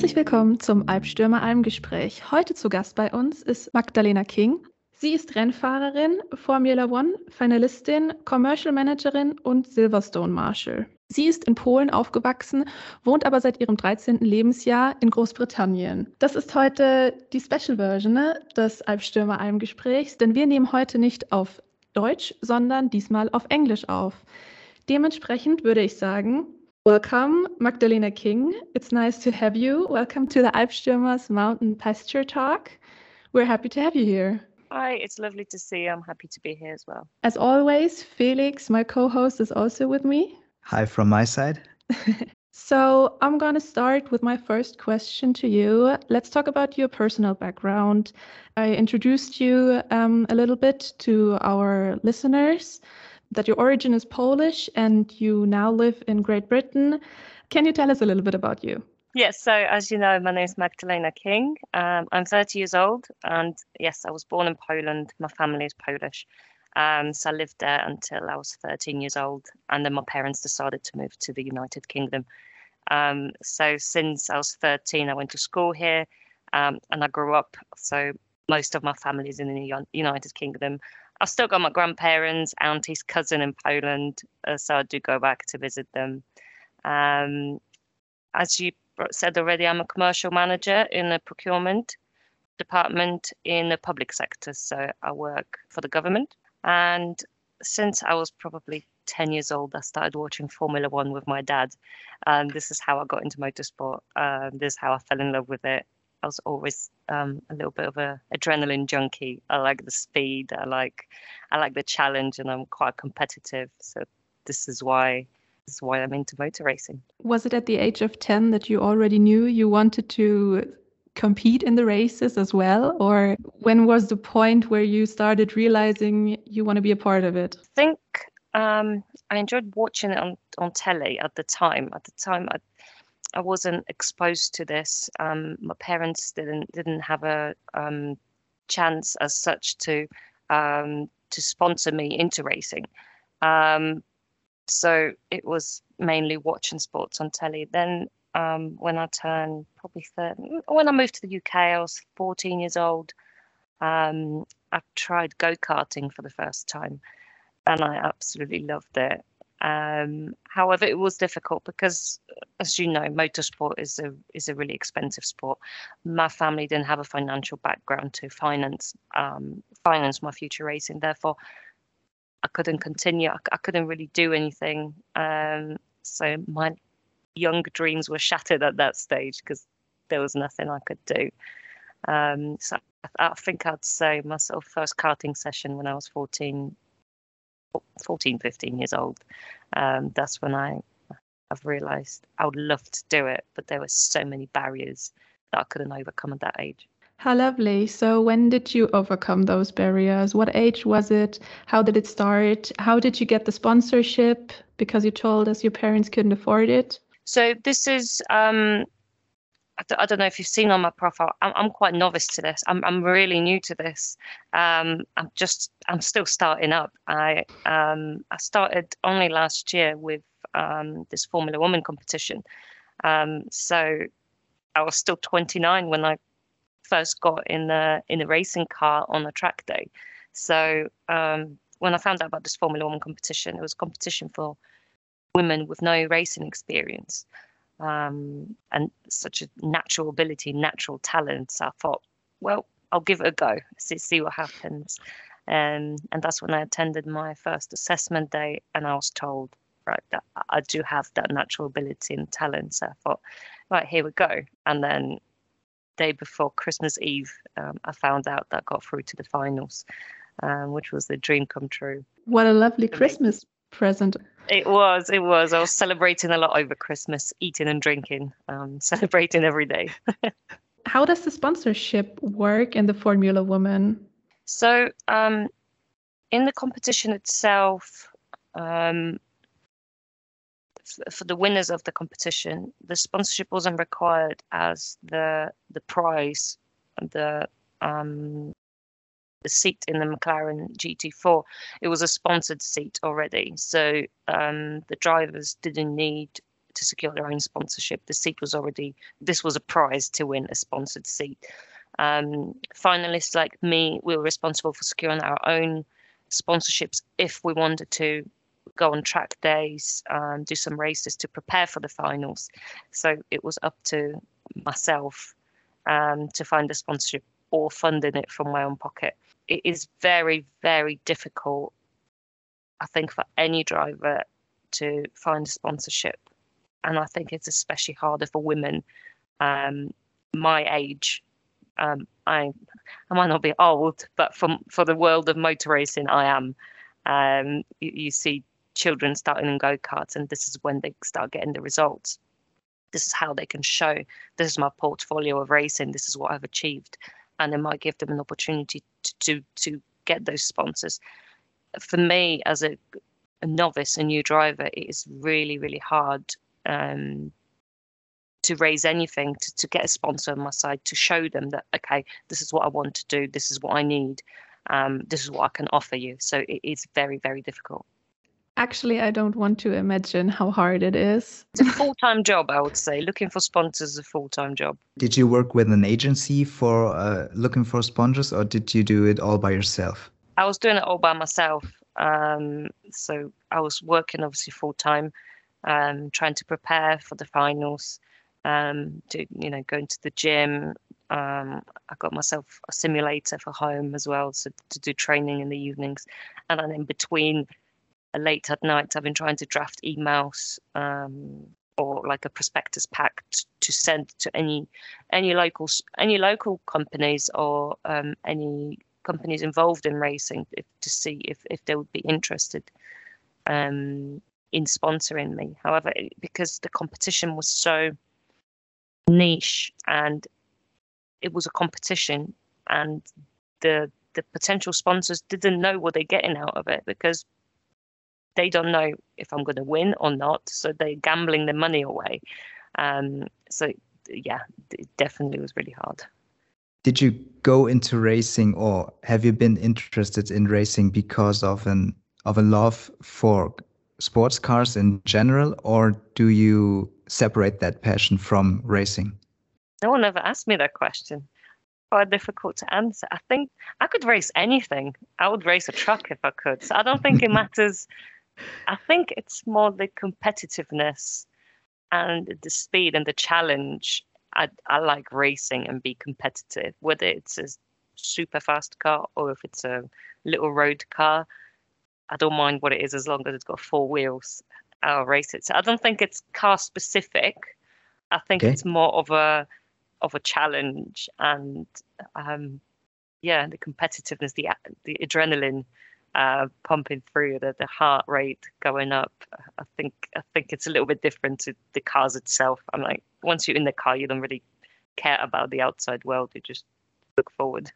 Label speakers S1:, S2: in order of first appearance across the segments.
S1: Herzlich willkommen zum Alpstürmer Almgespräch. Heute zu Gast bei uns ist Magdalena King. Sie ist Rennfahrerin, Formula One, Finalistin, Commercial Managerin und Silverstone Marshal. Sie ist in Polen aufgewachsen, wohnt aber seit ihrem 13. Lebensjahr in Großbritannien. Das ist heute die Special Version ne, des Alpstürmer Almgesprächs, denn wir nehmen heute nicht auf Deutsch, sondern diesmal auf Englisch auf. Dementsprechend würde ich sagen, Welcome, Magdalena King. It's nice to have you. Welcome to the Alpstürmers Mountain Pasture Talk. We're happy to have you here.
S2: Hi, it's lovely to see you. I'm happy to be here as well.
S1: As always, Felix, my co host, is also with me.
S3: Hi from my side.
S1: so, I'm going to start with my first question to you. Let's talk about your personal background. I introduced you um, a little bit to our listeners that your origin is Polish and you now live in Great Britain. Can you tell us a little bit about you?
S2: Yes, so as you know, my name is Magdalena King. Um, I'm 30 years old, and yes, I was born in Poland. My family is Polish. Um, so I lived there until I was 13 years old, and then my parents decided to move to the United Kingdom. Um, so since I was 13, I went to school here, um, and I grew up. So most of my family is in the United Kingdom. I've still got my grandparents, auntie's cousin in Poland, uh, so I do go back to visit them. Um, as you said already, I'm a commercial manager in the procurement department in the public sector, so I work for the government. And since I was probably 10 years old, I started watching Formula One with my dad. And this is how I got into motorsport. Um, this is how I fell in love with it. I was always um, a little bit of a adrenaline junkie. I like the speed. I like I like the challenge, and I'm quite competitive. So this is why this is why I'm into motor racing.
S1: Was it at the age of ten that you already knew you wanted to compete in the races as well, or when was the point where you started realizing you want to be a part of it?
S2: I think um, I enjoyed watching it on on telly at the time. At the time, I I wasn't exposed to this. Um, my parents didn't didn't have a um, chance as such to um, to sponsor me into racing. Um, so it was mainly watching sports on telly. Then um, when I turned probably 30, when I moved to the UK, I was 14 years old. Um, I tried go karting for the first time, and I absolutely loved it. Um, however, it was difficult because, as you know, motorsport is a is a really expensive sport. My family didn't have a financial background to finance um, finance my future racing. Therefore, I couldn't continue. I, I couldn't really do anything. Um, so my young dreams were shattered at that stage because there was nothing I could do. Um, so I, I think I'd say my sort of first karting session when I was 14 14, 15 years old, um, that's when I I've realised I would love to do it, but there were so many barriers that I couldn't overcome at that age.
S1: How lovely. So, when did you overcome those barriers? What age was it? How did it start? How did you get the sponsorship? Because you told us your parents couldn't afford it.
S2: So, this is um, I don't know if you've seen on my profile. I'm, I'm quite novice to this. I'm, I'm really new to this. Um, I'm just I'm still starting up. I um, I started only last year with um, this Formula Woman competition. Um, so I was still 29 when I first got in the in the racing car on a track day. So um, when I found out about this Formula Woman competition, it was a competition for women with no racing experience um, and such a natural ability, natural talent. So I thought, well, I'll give it a go, see, see what happens. Um, and that's when I attended my first assessment day, and I was told, right, that I do have that natural ability and talent. So I thought, right, here we go. And then day before Christmas Eve, um, I found out that I got through to the finals, um, which was the dream come true.
S1: What a lovely Christmas present.
S2: It was, it was. I was celebrating a lot over Christmas, eating and drinking, um, celebrating every day.
S1: How does the sponsorship work in the Formula Woman?
S2: So, um, in the competition itself, um, f- for the winners of the competition, the sponsorship wasn't required as the the prize, the um, the seat in the McLaren GT4, it was a sponsored seat already. So um, the drivers didn't need to secure their own sponsorship. The seat was already this was a prize to win a sponsored seat. Um, finalists like me, we were responsible for securing our own sponsorships if we wanted to go on track days, um, do some races to prepare for the finals. So it was up to myself um, to find a sponsorship or funding it from my own pocket. It is very, very difficult, I think, for any driver to find a sponsorship. And I think it's especially harder for women um, my age. Um, I, I might not be old, but from for the world of motor racing, I am. Um, you, you see children starting in go karts, and this is when they start getting the results. This is how they can show this is my portfolio of racing. This is what I've achieved, and it might give them an opportunity to to, to get those sponsors. For me, as a, a novice, a new driver, it is really really hard um, to raise anything to, to get a sponsor on my side to show them that okay this is what i want to do this is what i need um, this is what i can offer you so it is very very difficult
S1: Actually, I don't want to imagine how hard it is.
S2: It's a full time job, I would say. Looking for sponsors is a full time job.
S3: Did you work with an agency for uh, looking for sponsors, or did you do it all by yourself?
S2: I was doing it all by myself. Um, so I was working obviously full time, um, trying to prepare for the finals. Um, to you know, going to the gym. Um, I got myself a simulator for home as well, so to do training in the evenings, and then in between late at night, I've been trying to draft emails um, or like a prospectus pack t- to send to any any local any local companies or um, any companies involved in racing if, to see if, if they would be interested um, in sponsoring me. However, because the competition was so niche and it was a competition and the the potential sponsors didn't know what they're getting out of it because they don't know if I'm going to win or not. So they're gambling their money away. Um, so yeah, it definitely was really hard.
S3: Did you go into racing, or have you been interested in racing because of an of a love for sports cars in general, or do you separate that passion from racing?
S2: No one ever asked me that question. Quite difficult to answer. I think I could race anything. I would race a truck if I could. So I don't think it matters I think it's more the competitiveness and the speed and the challenge. I, I like racing and be competitive, whether it's a super fast car or if it's a little road car. I don't mind what it is as long as it's got four wheels. I'll race it. So I don't think it's car specific. I think okay. it's more of a of a challenge and um, yeah, the competitiveness, the the adrenaline uh, pumping through, the, the heart rate going up. I think I think it's a little bit different to the cars itself. I'm like, once you're in the car, you don't really care about the outside world. You just look forward.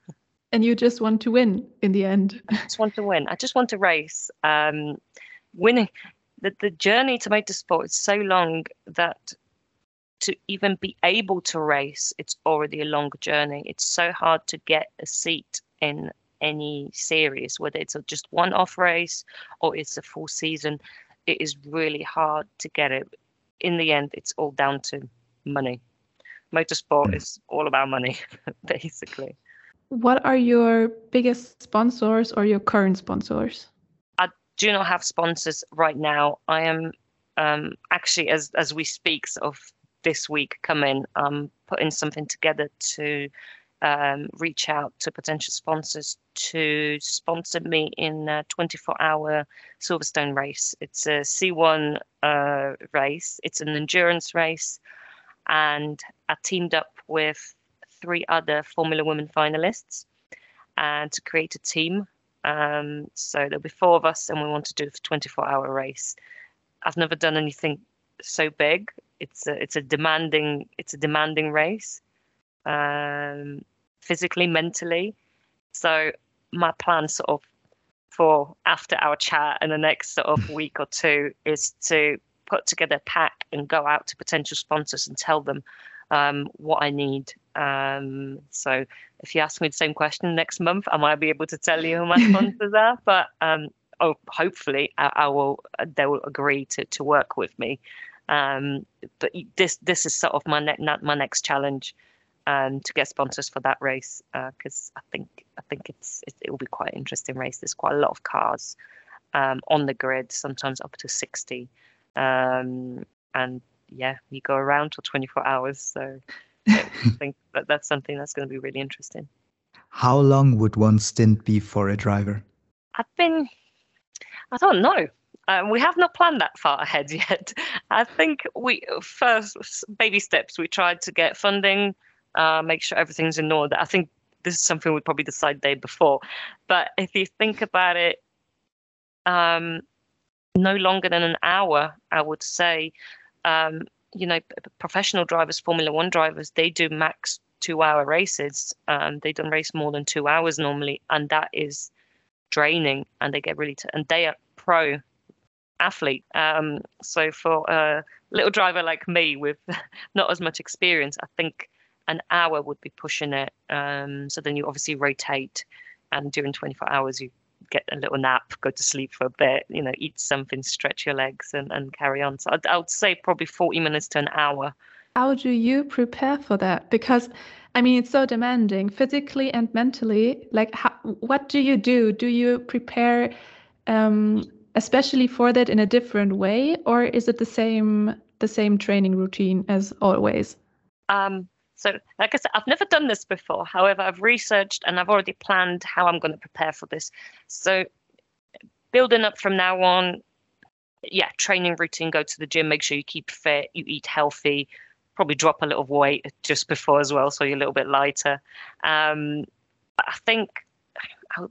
S1: And you just want to win in the end.
S2: I just want to win. I just want to race. Um, winning the, the journey to motorsport is so long that to even be able to race, it's already a long journey. It's so hard to get a seat in any series, whether it's a just one off race or it's a full season, it is really hard to get it. In the end, it's all down to money. Motorsport mm. is all about money, basically.
S1: What are your biggest sponsors or your current sponsors?
S2: I do not have sponsors right now. I am um, actually, as as we speak, sort of this week coming, I'm putting something together to um, reach out to potential sponsors to sponsor me in a 24 hour Silverstone race. It's a C1 uh, race, it's an endurance race, and I teamed up with three other Formula Women finalists and to create a team. Um, so there'll be four of us, and we want to do a 24 hour race. I've never done anything so big. It's a it's a demanding it's a demanding race. Um, physically, mentally. So my plan sort of for after our chat and the next sort of week or two is to put together a pack and go out to potential sponsors and tell them um, what I need. Um, so if you ask me the same question next month, I might be able to tell you who my sponsors are. But um, oh, hopefully, I, I, will. They will agree to to work with me Um, but this this is sort of my ne- my next challenge um, to get sponsors for that race because uh, I think I think it's it, it, will be quite an interesting race. There's quite a lot of cars um, on the grid, sometimes up to 60, um, and yeah, you go around for 24 hours. So I think that that's something that's going to be really interesting.
S3: How long would one stint be for a driver?
S2: I've been, I don't know. Um, we have not planned that far ahead yet. I think we first baby steps. We tried to get funding, uh, make sure everything's in order. I think this is something we'd probably decide day before. But if you think about it, um, no longer than an hour, I would say. Um, you know, professional drivers, Formula One drivers, they do max two-hour races. Um, they don't race more than two hours normally, and that is draining. And they get really, t- and they are pro athlete. Um, so for a little driver like me with not as much experience, I think an hour would be pushing it. Um, so then you obviously rotate, and during 24 hours you get a little nap, go to sleep for a bit, you know, eat something, stretch your legs, and, and carry on. So I'd, I would say probably 40 minutes to an hour.
S1: How do you prepare for that? Because I mean, it's so demanding physically and mentally. Like, how, what do you do? Do you prepare um, especially for that in a different way, or is it the same the same training routine as always?
S2: Um, so, like I said, I've never done this before. However, I've researched and I've already planned how I'm going to prepare for this. So, building up from now on, yeah, training routine, go to the gym, make sure you keep fit, you eat healthy, probably drop a little weight just before as well, so you're a little bit lighter. Um, I think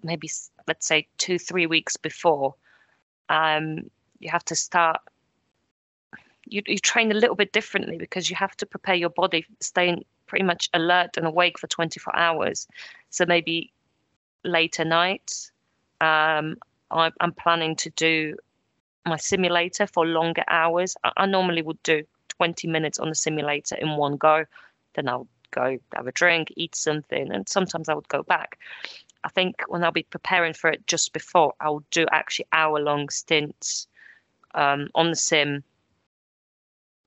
S2: maybe let's say two, three weeks before, um, you have to start you, you train a little bit differently because you have to prepare your body staying pretty much alert and awake for 24 hours. So maybe later nights um, I, am planning to do my simulator for longer hours. I, I normally would do 20 minutes on the simulator in one go. Then i'll go have a drink eat something and sometimes i would go back. I think when I'll be preparing for it just before, I'll do actually hour long stints um, on the sim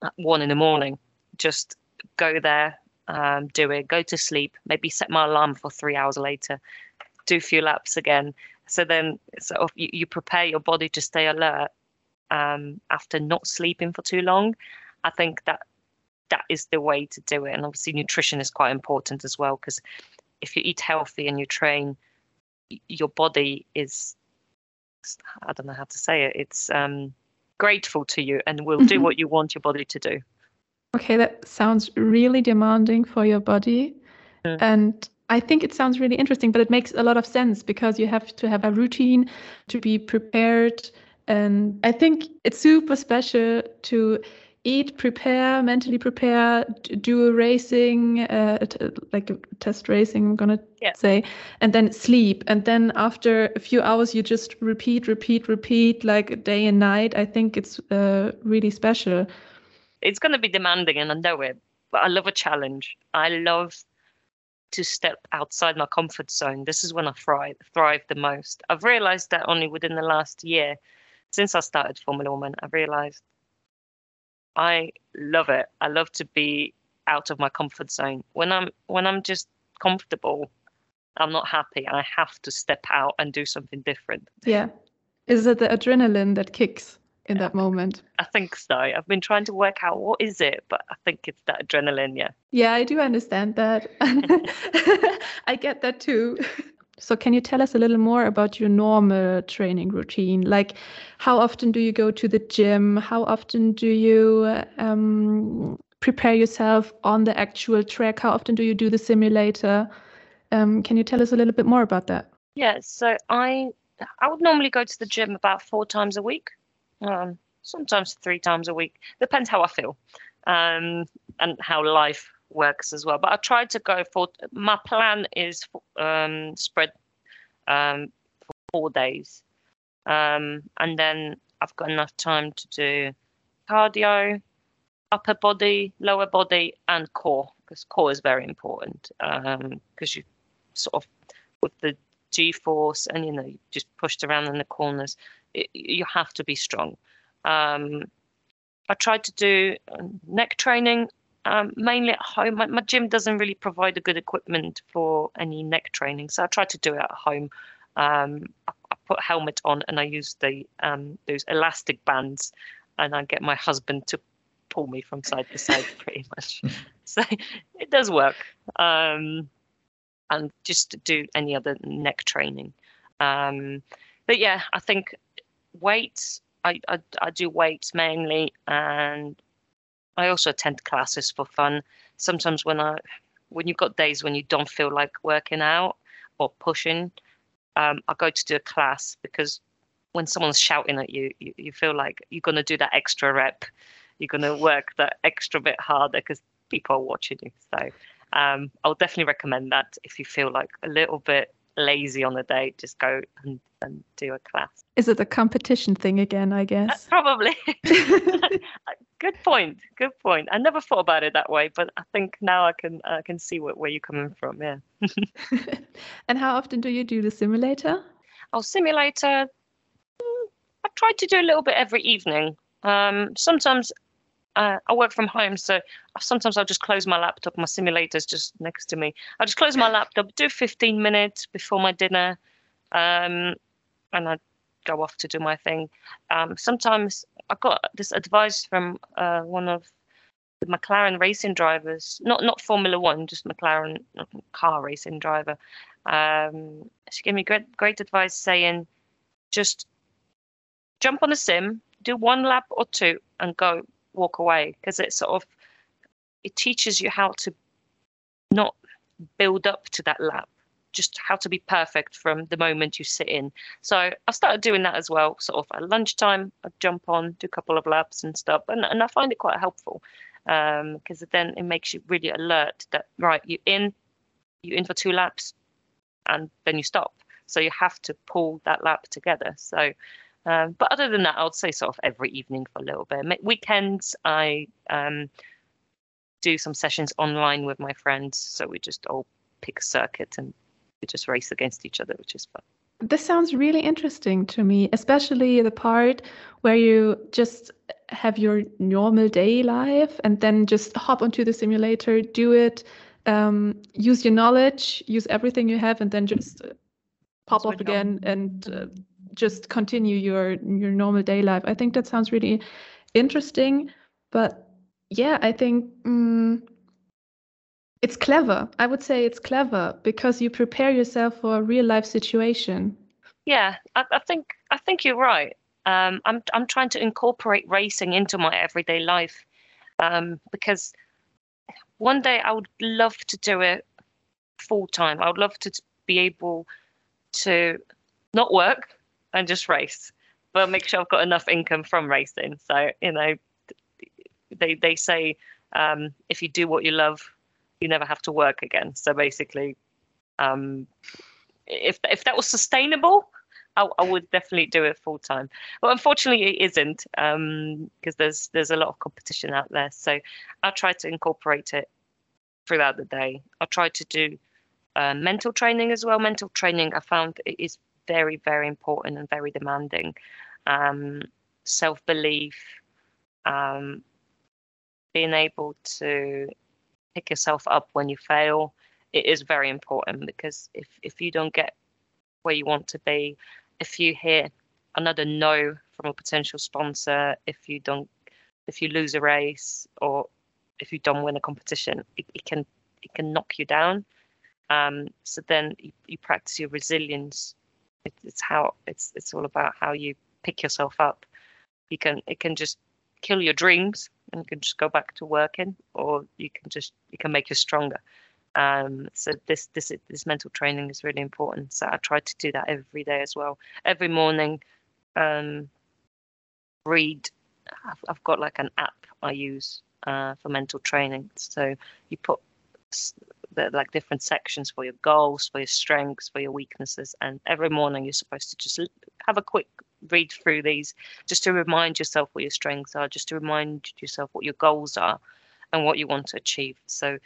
S2: at one in the morning. Just go there, um, do it, go to sleep, maybe set my alarm for three hours later, do a few laps again. So then sort of you, you prepare your body to stay alert um, after not sleeping for too long. I think that that is the way to do it. And obviously, nutrition is quite important as well because if you eat healthy and you train, your body is I don't know how to say it. It's um, grateful to you and will do mm-hmm. what you want your body to do.
S1: Okay, that sounds really demanding for your body. Mm. And I think it sounds really interesting, but it makes a lot of sense because you have to have a routine to be prepared. And I think it's super special to eat, prepare, mentally prepare, do a racing, uh, like a test racing, I'm gonna yeah. say, and then sleep. And then after a few hours, you just repeat, repeat, repeat, like day and night. I think it's uh, really special.
S2: It's gonna be demanding, and I know it, but I love a challenge. I love to step outside my comfort zone. This is when I thrive, thrive the most. I've realized that only within the last year, since I started Formula Woman, I've realized I love it. I love to be out of my comfort zone. When I'm when I'm just comfortable, I'm not happy. I have to step out and do something different.
S1: Yeah. Is it the adrenaline that kicks in that moment?
S2: I think so. I've been trying to work out what is it, but I think it's that adrenaline, yeah.
S1: Yeah, I do understand that. I get that too. So, can you tell us a little more about your normal training routine? Like, how often do you go to the gym? How often do you um, prepare yourself on the actual track? How often do you do the simulator? Um, can you tell us a little bit more about that?
S2: Yeah, so I I would normally go to the gym about four times a week, um, sometimes three times a week. Depends how I feel um, and how life works as well. But I try to go for my plan is um, spread um, for four days, um, and then I've got enough time to do cardio, upper body, lower body, and core because core is very important because um, you sort of with the G force and you know you just pushed around in the corners, it, you have to be strong. Um, I tried to do um, neck training um, mainly at home. My, my, gym doesn't really provide a good equipment for any neck training, so I tried to do it at home. Um, I, I, put a helmet on and I use the um, those elastic bands, and I get my husband to pull me from side to side, pretty much. so it does work. Um, and just to do any other neck training. Um, but yeah, I think weights. I, I, I do weights mainly, and I also attend classes for fun. Sometimes when I when you've got days when you don't feel like working out or pushing, um, I go to do a class because when someone's shouting at you, you, you feel like you're going to do that extra rep. You're going to work that extra bit harder because people are watching you. So um, I'll definitely recommend that if you feel like a little bit lazy on the day, just go and, and do a class.
S1: Is it the competition thing again, I guess?
S2: Uh, probably. good point. Good point. I never thought about it that way, but I think now I can I can see what, where you're coming from. Yeah.
S1: and how often do you do the simulator?
S2: Oh, simulator. I try to do a little bit every evening. Um, sometimes uh, I work from home, so sometimes I'll just close my laptop. My simulator's just next to me. I'll just close my laptop, do 15 minutes before my dinner, um, and I go off to do my thing. Um, sometimes I got this advice from uh, one of the McLaren racing drivers, not not Formula One, just McLaren car racing driver. Um, she gave me great great advice, saying, just jump on the sim, do one lap or two, and go walk away because it sort of it teaches you how to not build up to that lap just how to be perfect from the moment you sit in. So i started doing that as well sort of at lunchtime i jump on do a couple of laps and stuff and, and i find it quite helpful because um, then it makes you really alert that right you're in you're in for two laps and then you stop. So you have to pull that lap together. So um, but other than that, I would say sort of every evening for a little bit. Weekends, I um, do some sessions online with my friends. So we just all pick a circuit and we just race against each other, which is fun.
S1: This sounds really interesting to me, especially the part where you just have your normal day life and then just hop onto the simulator, do it, um, use your knowledge, use everything you have, and then just pop off again and uh, just continue your your normal day life. I think that sounds really interesting, but yeah, I think um, it's clever. I would say it's clever because you prepare yourself for a real life situation.
S2: Yeah, I, I think I think you're right. Um, I'm I'm trying to incorporate racing into my everyday life um, because one day I would love to do it full time. I would love to be able to not work and just race, but make sure I've got enough income from racing. So you know, they they say um, if you do what you love, you never have to work again. So basically, um, if if that was sustainable, I, I, would definitely do it full time. But unfortunately, it isn't because um, there's there's a lot of competition out there. So I try to incorporate it throughout the day. I try to do uh, mental training as well. Mental training I found is very, very important and very demanding. Um, Self belief, um, being able to pick yourself up when you fail, it is very important because if, if you don't get where you want to be, if you hear another no from a potential sponsor, if you don't, if you lose a race or if you don't win a competition, it, it can it can knock you down. Um, so then you, you practice your resilience it's how it's it's all about how you pick yourself up. You can it can just kill your dreams and you can just go back to working, or you can just you can make you stronger. Um, so this this this mental training is really important. So I try to do that every day as well. Every morning, um, read. I've, I've got like an app I use uh, for mental training. So you put the, like different sections for your goals, for your strengths, for your weaknesses. And every morning you're supposed to just have a quick read through these just to remind yourself what your strengths are, just to remind yourself what your goals are and what you want to achieve. So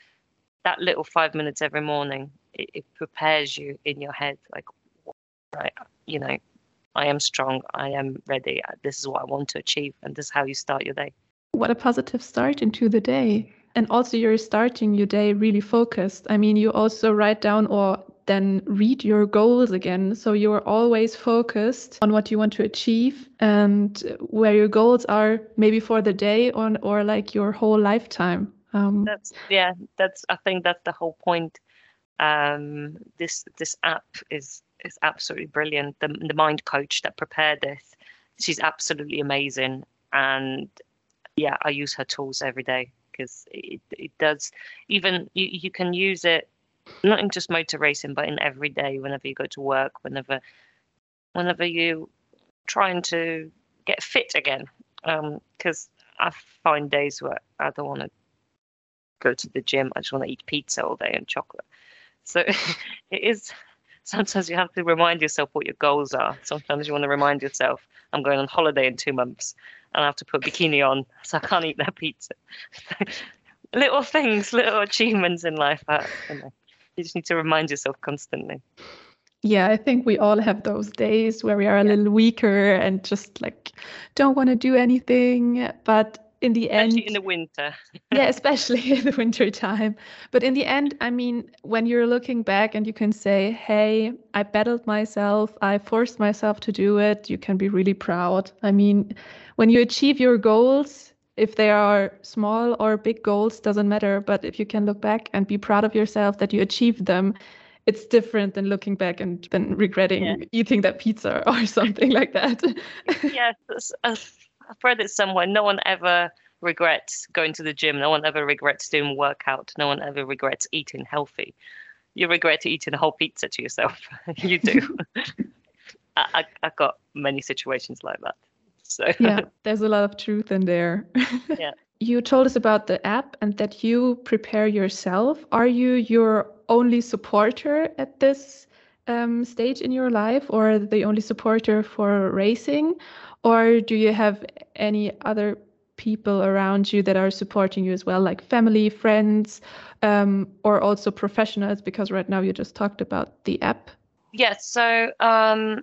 S2: that little five minutes every morning, it, it prepares you in your head, like, right, you know, I am strong, I am ready, this is what I want to achieve, and this is how you start your day.
S1: what a positive start into the day. And also, you're starting your day really focused. I mean, you also write down or then read your goals again. So you're always focused on what you want to achieve and where your goals are, maybe for the day or, or like your whole lifetime.
S2: Um, that's yeah. That's I think that's the whole point. Um, this this app is is absolutely brilliant. The the mind coach that prepared this, she's absolutely amazing. And yeah, I use her tools every day because it, it does even you, you can use it not in just motor racing, but in every day, whenever you go to work, whenever, whenever you trying to get fit again. Because um, I find days where I don't want to go to the gym. I just want to eat pizza all day and chocolate. So it is. Sometimes you have to remind yourself what your goals are. Sometimes you want to remind yourself, I'm going on holiday in two months and I have to put bikini on, so I can't eat that pizza. little things, little achievements in life. Are, you know, you just need to remind yourself constantly.
S1: Yeah, I think we all have those days where we are a yeah. little weaker and just like don't want to do anything. But in the
S2: especially
S1: end,
S2: in the winter.
S1: yeah, especially in the winter time. But in the end, I mean, when you're looking back and you can say, "Hey, I battled myself. I forced myself to do it," you can be really proud. I mean, when you achieve your goals, if they are small or big goals doesn't matter but if you can look back and be proud of yourself that you achieved them it's different than looking back and then regretting yeah. eating that pizza or something like that
S2: yes i've read it somewhere no one ever regrets going to the gym no one ever regrets doing workout no one ever regrets eating healthy you regret eating a whole pizza to yourself you do I, I, i've got many situations like that
S1: so yeah, there's a lot of truth in there.
S2: yeah.
S1: You told us about the app and that you prepare yourself. Are you your only supporter at this um, stage in your life, or the only supporter for racing, or do you have any other people around you that are supporting you as well, like family, friends, um, or also professionals? Because right now you just talked about the app.
S2: Yes. So um,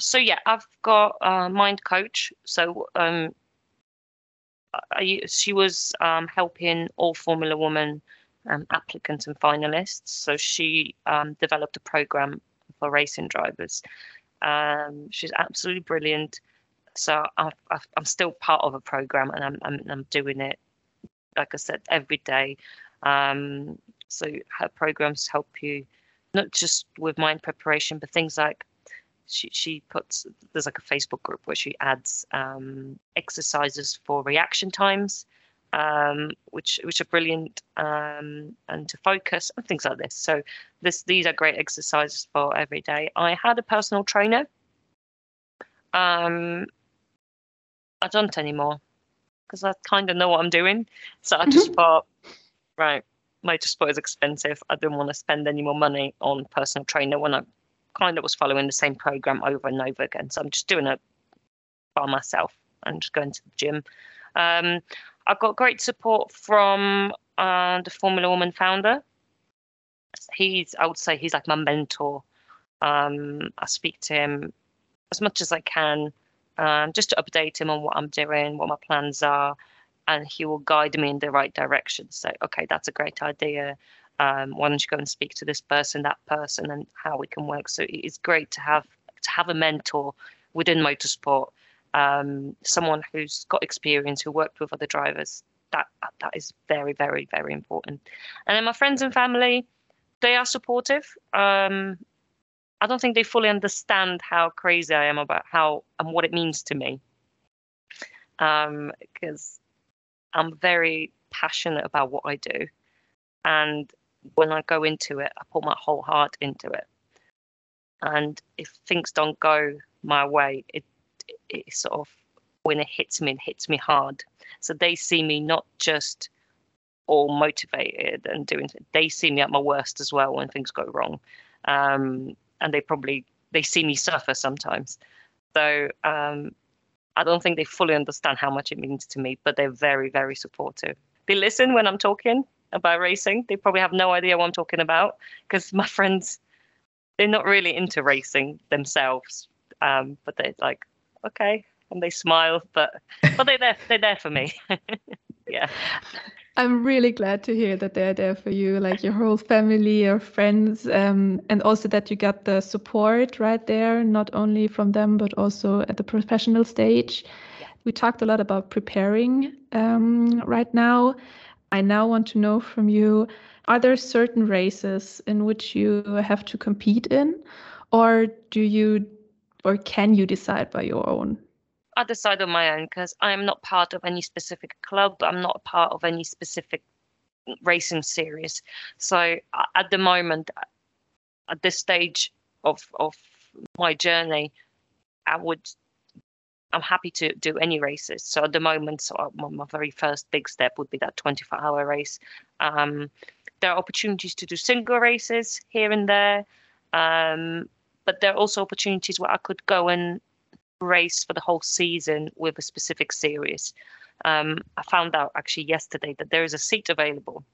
S2: so yeah, I've got a mind coach. So um, I, she was um, helping all Formula Woman um, applicants and finalists. So she um, developed a program for racing drivers. Um, she's absolutely brilliant. So i am still part of a program, and I'm, I'm, I'm doing it, like I said, every day. Um, so her programs help you not just with mind preparation, but things like she, she puts there's like a Facebook group where she adds um, exercises for reaction times, um, which which are brilliant, um, and to focus and things like this. So this these are great exercises for every day. I had a personal trainer. Um, I don't anymore because I kind of know what I'm doing. So I just thought, right, motorsport is expensive. I don't want to spend any more money on personal trainer when I kind of was following the same program over and over again. So I'm just doing it by myself and just going to the gym. Um, I've got great support from uh, the Formula Woman founder. He's, I would say, he's like my mentor. Um, I speak to him as much as I can, um, just to update him on what I'm doing, what my plans are, and he will guide me in the right direction. So, okay, that's a great idea um, why don't you go and speak to this person, that person, and how we can work. So it's great to have to have a mentor within motorsport, um, someone who's got experience, who worked with other drivers. That that is very, very, very important. And then my friends and family, they are supportive. Um, I don't think they fully understand how crazy I am about how and what it means to me. Because um, I'm very passionate about what I do, and when I go into it, I put my whole heart into it. And if things don't go my way, it, it, sort of when it hits me, it hits me hard. So they see me not just all motivated and doing. They see me at my worst as well when things go wrong, um, and they probably they see me suffer sometimes. So um, I don't think they fully understand how much it means to me, but they're very very supportive. They listen when I'm talking about racing. They probably have no idea what I'm talking about because my friends, they're not really into racing themselves. Um, but they're like, okay, and they smile, but but they're there. They're there for me. yeah.
S1: I'm really glad to hear that they're there for you, like your whole family, your friends, um, and also that you got the support right there, not only from them, but also at the professional stage. We talked a lot about preparing um, right now. I now want to know from you are there certain races in which you have to compete in, or do you or can you decide by your own?
S2: I decide on my own because I am not part of any specific club. I'm not part of any specific racing series. So at the moment, at this stage of of my journey, I would I'm happy to do any races. So at the moment, so my very first big step would be that 24 hour race. Um, there are opportunities to do single races here and there, um, but there are also opportunities where I could go and race for the whole season with a specific series. Um, I found out actually yesterday that there is a seat available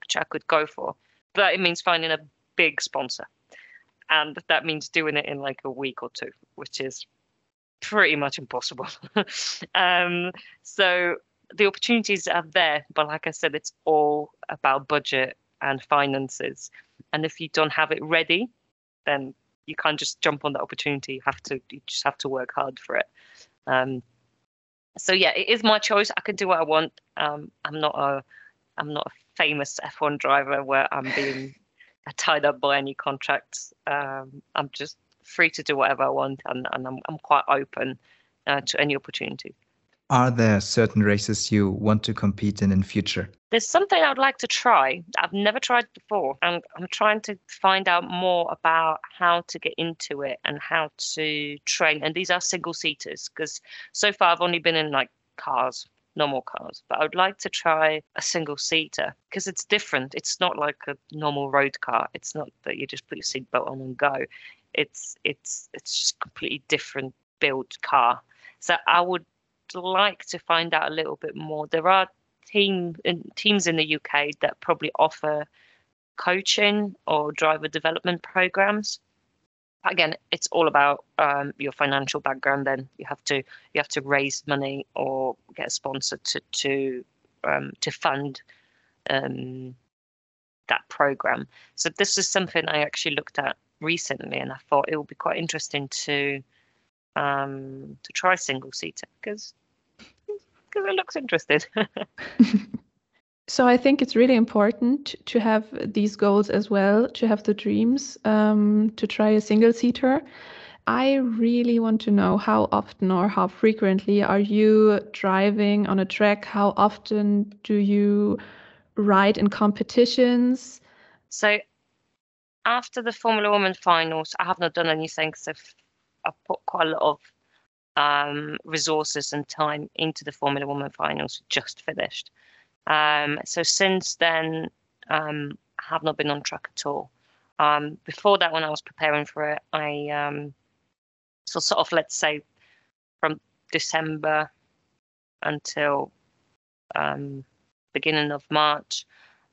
S2: which I could go for, but it means finding a big sponsor, and that means doing it in like a week or two, which is pretty much impossible. um, so the opportunities are there, but like I said, it's all about budget and finances. And if you don't have it ready, then you can't just jump on that opportunity. You have to, you just have to work hard for it. Um, so yeah, it is my choice. I can do what I want. Um, I'm not a, I'm not a famous F1 driver where I'm being tied up by any contracts. Um, I'm just free to do whatever I want, and, and I'm, I'm quite open uh, to any opportunity.
S3: Are there certain races you want to compete in in future?
S2: There's something I would like to try. I've never tried before. I'm, I'm trying to find out more about how to get into it and how to train. And these are single seaters because so far I've only been in like cars, normal cars. But I would like to try a single seater because it's different. It's not like a normal road car. It's not that you just put your seatbelt on and go it's it's it's just completely different build car. So I would like to find out a little bit more. There are team teams in the UK that probably offer coaching or driver development programs. Again, it's all about um, your financial background. Then you have to you have to raise money or get a sponsor to to um, to fund um, that program. So this is something I actually looked at recently, and I thought it would be quite interesting to um, to try single seater because because it looks interesting.
S1: so I think it's really important to have these goals as well, to have the dreams um, to try a single seater. I really want to know how often or how frequently are you driving on a track? How often do you ride in competitions?
S2: So after the Formula Woman finals, I have not done anything because I've, I've put quite a lot of um, resources and time into the Formula Woman finals, just finished. Um, so since then, um, I have not been on track at all. Um, before that, when I was preparing for it, I um, so sort of let's say from December until um, beginning of March,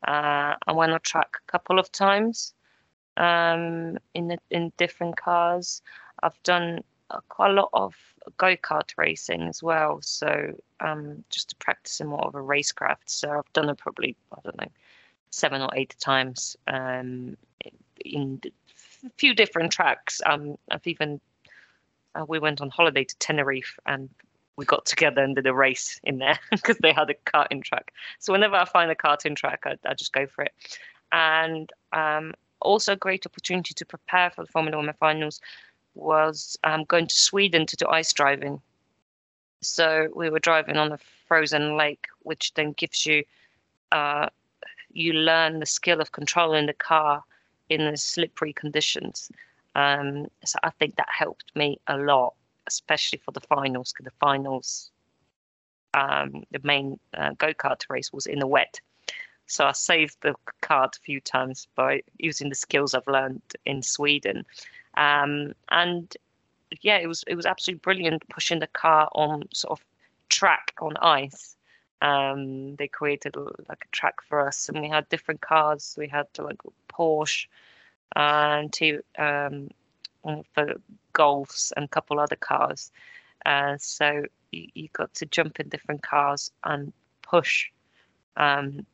S2: uh, I went on track a couple of times in the, in different cars. I've done uh, quite a lot of go kart racing as well, so um, just to practice in more of a racecraft. So I've done it probably I don't know seven or eight times um, in a few different tracks. Um, I've even uh, we went on holiday to Tenerife and we got together and did a race in there because they had a karting track. So whenever I find a karting track, I, I just go for it. And um, also a great opportunity to prepare for the Formula Woman finals was um, going to Sweden to do ice driving. So we were driving on a frozen lake, which then gives you, uh, you learn the skill of controlling the car in the slippery conditions. Um, so I think that helped me a lot, especially for the finals, because the finals, um, the main uh, go kart race was in the wet. So I saved the card a few times by using the skills I've learned in Sweden. Um, and yeah, it was it was absolutely brilliant pushing the car on sort of track on ice. Um, they created like a track for us, and we had different cars. We had like Porsche and two um, for golfs and a couple other cars. Uh, so you, you got to jump in different cars and push um,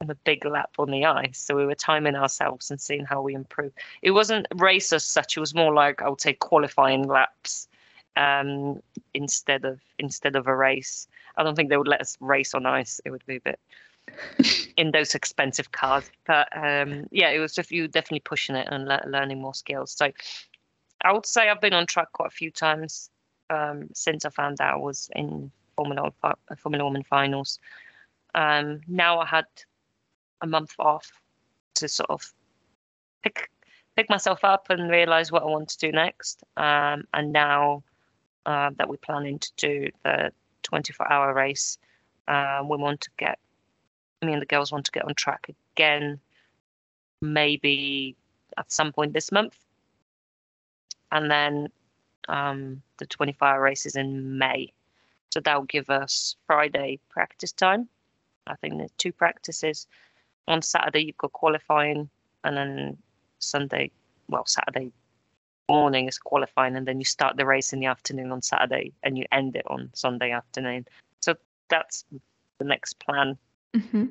S2: on a big lap on the ice. So we were timing ourselves and seeing how we improve. It wasn't race as such. It was more like I would say qualifying laps um, instead of instead of a race. I don't think they would let us race on ice. It would be a bit in those expensive cars. But um, yeah, it was just you definitely pushing it and le- learning more skills. So I would say I've been on track quite a few times um, since I found out I was in Formula Woman, Formula Woman finals. Um, now I had a month off to sort of pick pick myself up and realize what I want to do next. Um, and now uh, that we're planning to do the 24 hour race, uh, we want to get me and the girls want to get on track again, maybe at some point this month. And then um, the 24 hour race is in May. So that will give us Friday practice time. I think there's two practices. On Saturday, you've got qualifying, and then Sunday, well, Saturday morning is qualifying, and then you start the race in the afternoon on Saturday, and you end it on Sunday afternoon. So that's the next plan
S1: Mm-hmm.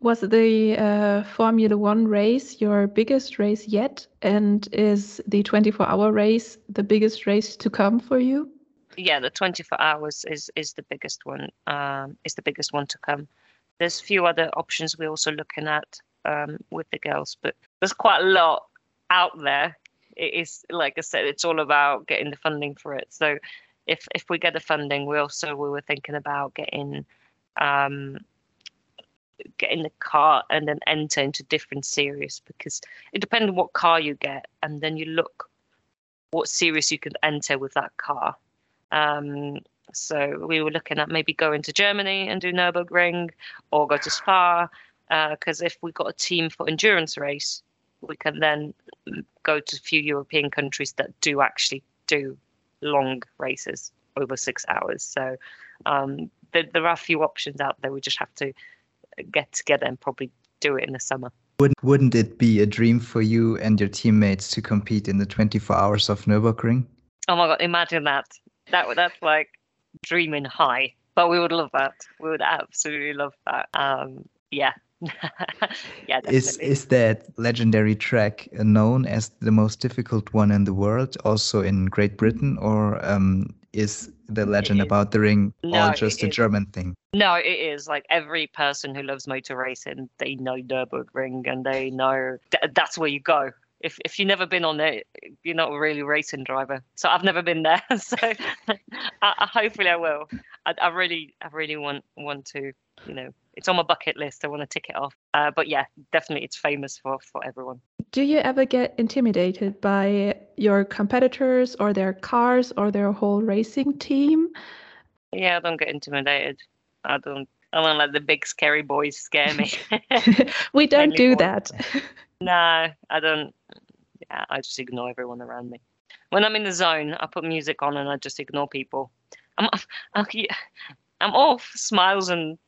S1: Was the uh, Formula Woman race your biggest race yet? And is the 24 hour race the biggest race to come for you?
S2: Yeah, the 24 hours is, is the biggest one. Um, is the biggest one to come. There's a few other options we're also looking at um, with the girls, but there's quite a lot out there. It is like I said, it's all about getting the funding for it. So if if we get the funding, we also we were thinking about getting um, get in the car and then enter into different series because it depends on what car you get and then you look what series you can enter with that car. Um, so we were looking at maybe going to Germany and do Nürburgring or go to Spa because uh, if we got a team for endurance race, we can then go to a few European countries that do actually do long races over six hours. So um, there, there, are a few options out there. We just have to get together and probably do it in the summer.
S3: Wouldn't, wouldn't it be a dream for you and your teammates to compete in the 24 hours of Nürburgring?
S2: Oh my God, imagine that. That That's like dreaming high. But we would love that. We would absolutely love that. Um, yeah. yeah, definitely.
S3: Is, is that legendary track known as the most difficult one in the world, also in Great Britain, or um, is the legend about the ring no, all just a is. German thing?
S2: No, it is. Like every person who loves motor racing, they know Nürburgring and they know th- that's where you go. If if you've never been on it, you're not a really a racing driver. So I've never been there. So I, I, hopefully I will. I, I really I really want want to. You know, it's on my bucket list. I want to tick it off. Uh, but yeah, definitely, it's famous for for everyone.
S1: Do you ever get intimidated by your competitors or their cars or their whole racing team?
S2: Yeah, I don't get intimidated. I don't. I don't let the big scary boys scare me.
S1: we don't do that.
S2: no, I don't. Yeah, I just ignore everyone around me. When I'm in the zone, I put music on and I just ignore people. I'm, I'm, I'm all smiles and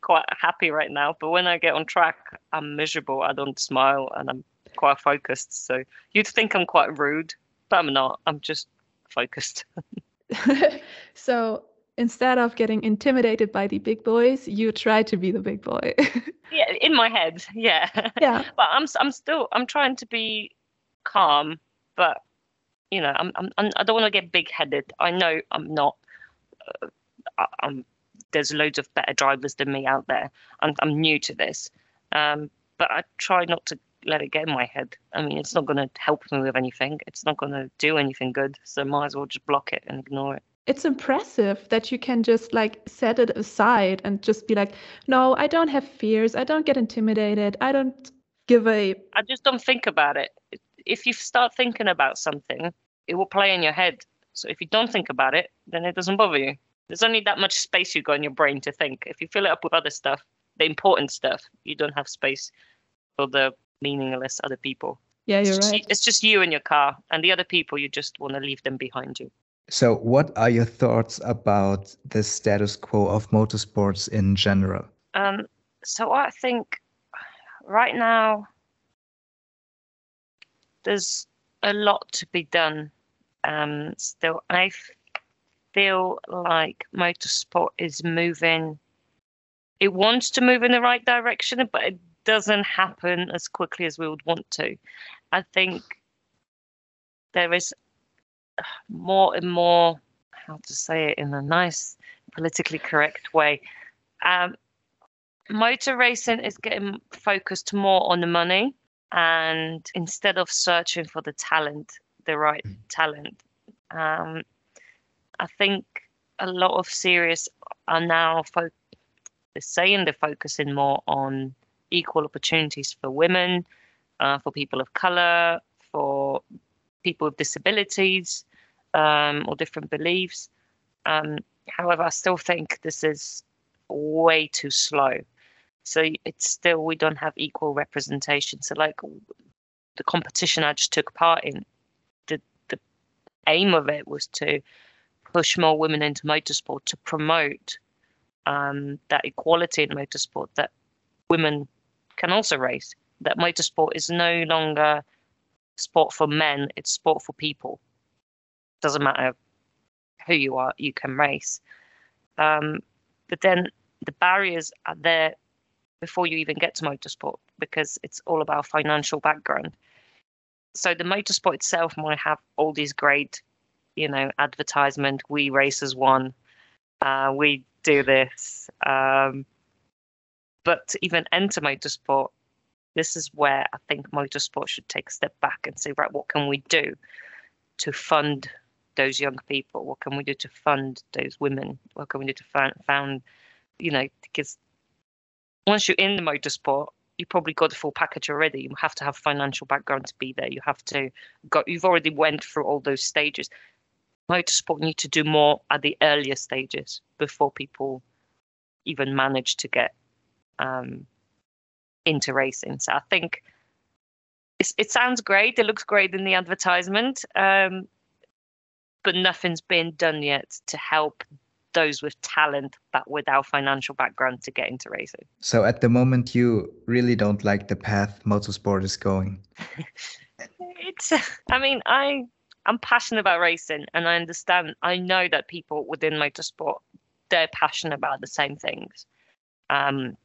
S2: quite happy right now, but when I get on track, I'm miserable. I don't smile and I'm quite focused. So you'd think I'm quite rude, but I'm not. I'm just focused.
S1: so instead of getting intimidated by the big boys, you try to be the big boy.
S2: yeah, in my head, yeah.
S1: Yeah.
S2: but I'm I'm still I'm trying to be calm, but you know, I'm, I'm I don't want to get big headed. I know I'm not. Uh, I'm there's loads of better drivers than me out there. I'm I'm new to this, um, but I try not to let it get in my head. I mean, it's not going to help me with anything. It's not going to do anything good. So might as well just block it and ignore it
S1: it's impressive that you can just like set it aside and just be like no i don't have fears. I don't get intimidated. I don't give a
S2: i just don't think about it. If you start thinking about something it will play in your head. So if you don't think about it then it doesn't bother you. There's only that much space you've got in your brain to think. If you fill it up with other stuff the important stuff you don't have space for the meaningless other people.
S1: Yeah you're
S2: it's
S1: right.
S2: just, it's just you and your car and the other people you just want to leave them behind you
S3: so, what are your thoughts about the status quo of motorsports in general?
S2: Um, so, I think right now there's a lot to be done um, still. I feel like motorsport is moving it wants to move in the right direction, but it doesn't happen as quickly as we would want to. I think there is more and more, how to say it in a nice, politically correct way. Um, motor racing is getting focused more on the money and instead of searching for the talent, the right mm. talent. Um, I think a lot of series are now fo- saying they're focusing more on equal opportunities for women, uh, for people of color, for people with disabilities um, or different beliefs. Um, however, I still think this is way too slow. So it's still we don't have equal representation. So like the competition I just took part in, the the aim of it was to push more women into motorsport to promote um, that equality in motorsport that women can also race. That motorsport is no longer sport for men; it's sport for people. Doesn't matter who you are, you can race. Um, but then the barriers are there before you even get to motorsport because it's all about financial background. So the motorsport itself might have all these great, you know, advertisement. We race as one. Uh, we do this. Um, but to even enter motorsport, this is where I think motorsport should take a step back and say, right, what can we do to fund those young people? What can we do to fund those women? What can we do to fund, you know, because once you're in the motorsport, you probably got the full package already. You have to have financial background to be there. You have to go. You've already went through all those stages. Motorsport need to do more at the earlier stages before people even manage to get um, into racing. So I think it sounds great. It looks great in the advertisement, um, but nothing's been done yet to help those with talent but without financial background to get into racing.
S3: So at the moment, you really don't like the path motorsport is going.
S2: it's. I mean, I I'm passionate about racing, and I understand. I know that people within motorsport they're passionate about the same things. Um,